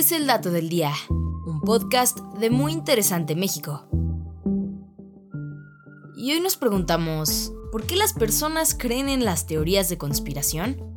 es el dato del día, un podcast de Muy Interesante México. Y hoy nos preguntamos, ¿por qué las personas creen en las teorías de conspiración?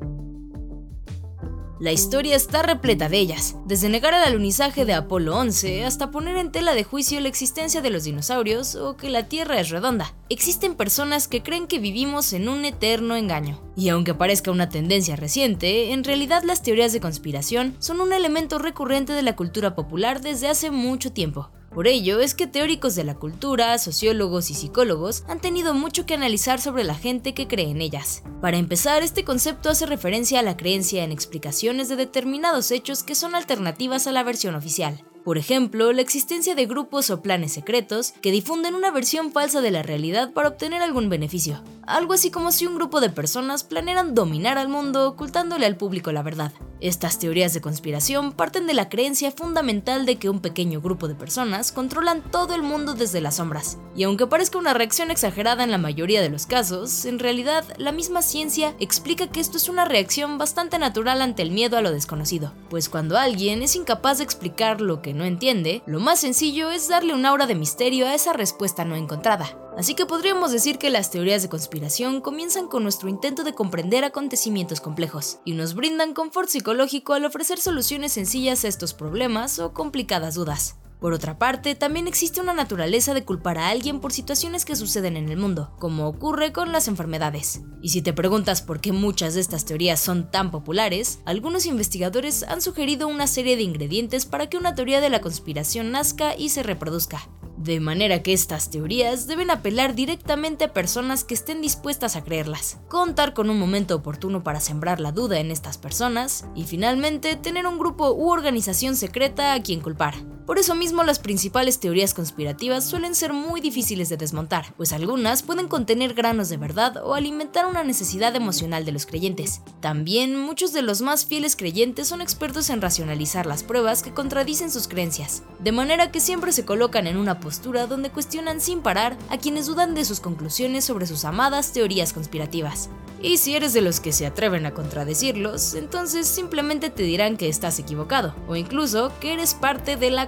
La historia está repleta de ellas, desde negar el alunizaje de Apolo 11 hasta poner en tela de juicio la existencia de los dinosaurios o que la Tierra es redonda. Existen personas que creen que vivimos en un eterno engaño. Y aunque parezca una tendencia reciente, en realidad las teorías de conspiración son un elemento recurrente de la cultura popular desde hace mucho tiempo. Por ello es que teóricos de la cultura, sociólogos y psicólogos han tenido mucho que analizar sobre la gente que cree en ellas. Para empezar, este concepto hace referencia a la creencia en explicaciones de determinados hechos que son alternativas a la versión oficial. Por ejemplo, la existencia de grupos o planes secretos que difunden una versión falsa de la realidad para obtener algún beneficio. Algo así como si un grupo de personas planearan dominar al mundo ocultándole al público la verdad. Estas teorías de conspiración parten de la creencia fundamental de que un pequeño grupo de personas controlan todo el mundo desde las sombras. Y aunque parezca una reacción exagerada en la mayoría de los casos, en realidad la misma ciencia explica que esto es una reacción bastante natural ante el miedo a lo desconocido. Pues cuando alguien es incapaz de explicar lo que no entiende, lo más sencillo es darle un aura de misterio a esa respuesta no encontrada. Así que podríamos decir que las teorías de conspiración comienzan con nuestro intento de comprender acontecimientos complejos y nos brindan confort psicológico al ofrecer soluciones sencillas a estos problemas o complicadas dudas. Por otra parte, también existe una naturaleza de culpar a alguien por situaciones que suceden en el mundo, como ocurre con las enfermedades. Y si te preguntas por qué muchas de estas teorías son tan populares, algunos investigadores han sugerido una serie de ingredientes para que una teoría de la conspiración nazca y se reproduzca. De manera que estas teorías deben apelar directamente a personas que estén dispuestas a creerlas, contar con un momento oportuno para sembrar la duda en estas personas y finalmente tener un grupo u organización secreta a quien culpar. Por eso mismo las principales teorías conspirativas suelen ser muy difíciles de desmontar, pues algunas pueden contener granos de verdad o alimentar una necesidad emocional de los creyentes. También muchos de los más fieles creyentes son expertos en racionalizar las pruebas que contradicen sus creencias, de manera que siempre se colocan en una postura donde cuestionan sin parar a quienes dudan de sus conclusiones sobre sus amadas teorías conspirativas. Y si eres de los que se atreven a contradecirlos, entonces simplemente te dirán que estás equivocado, o incluso que eres parte de la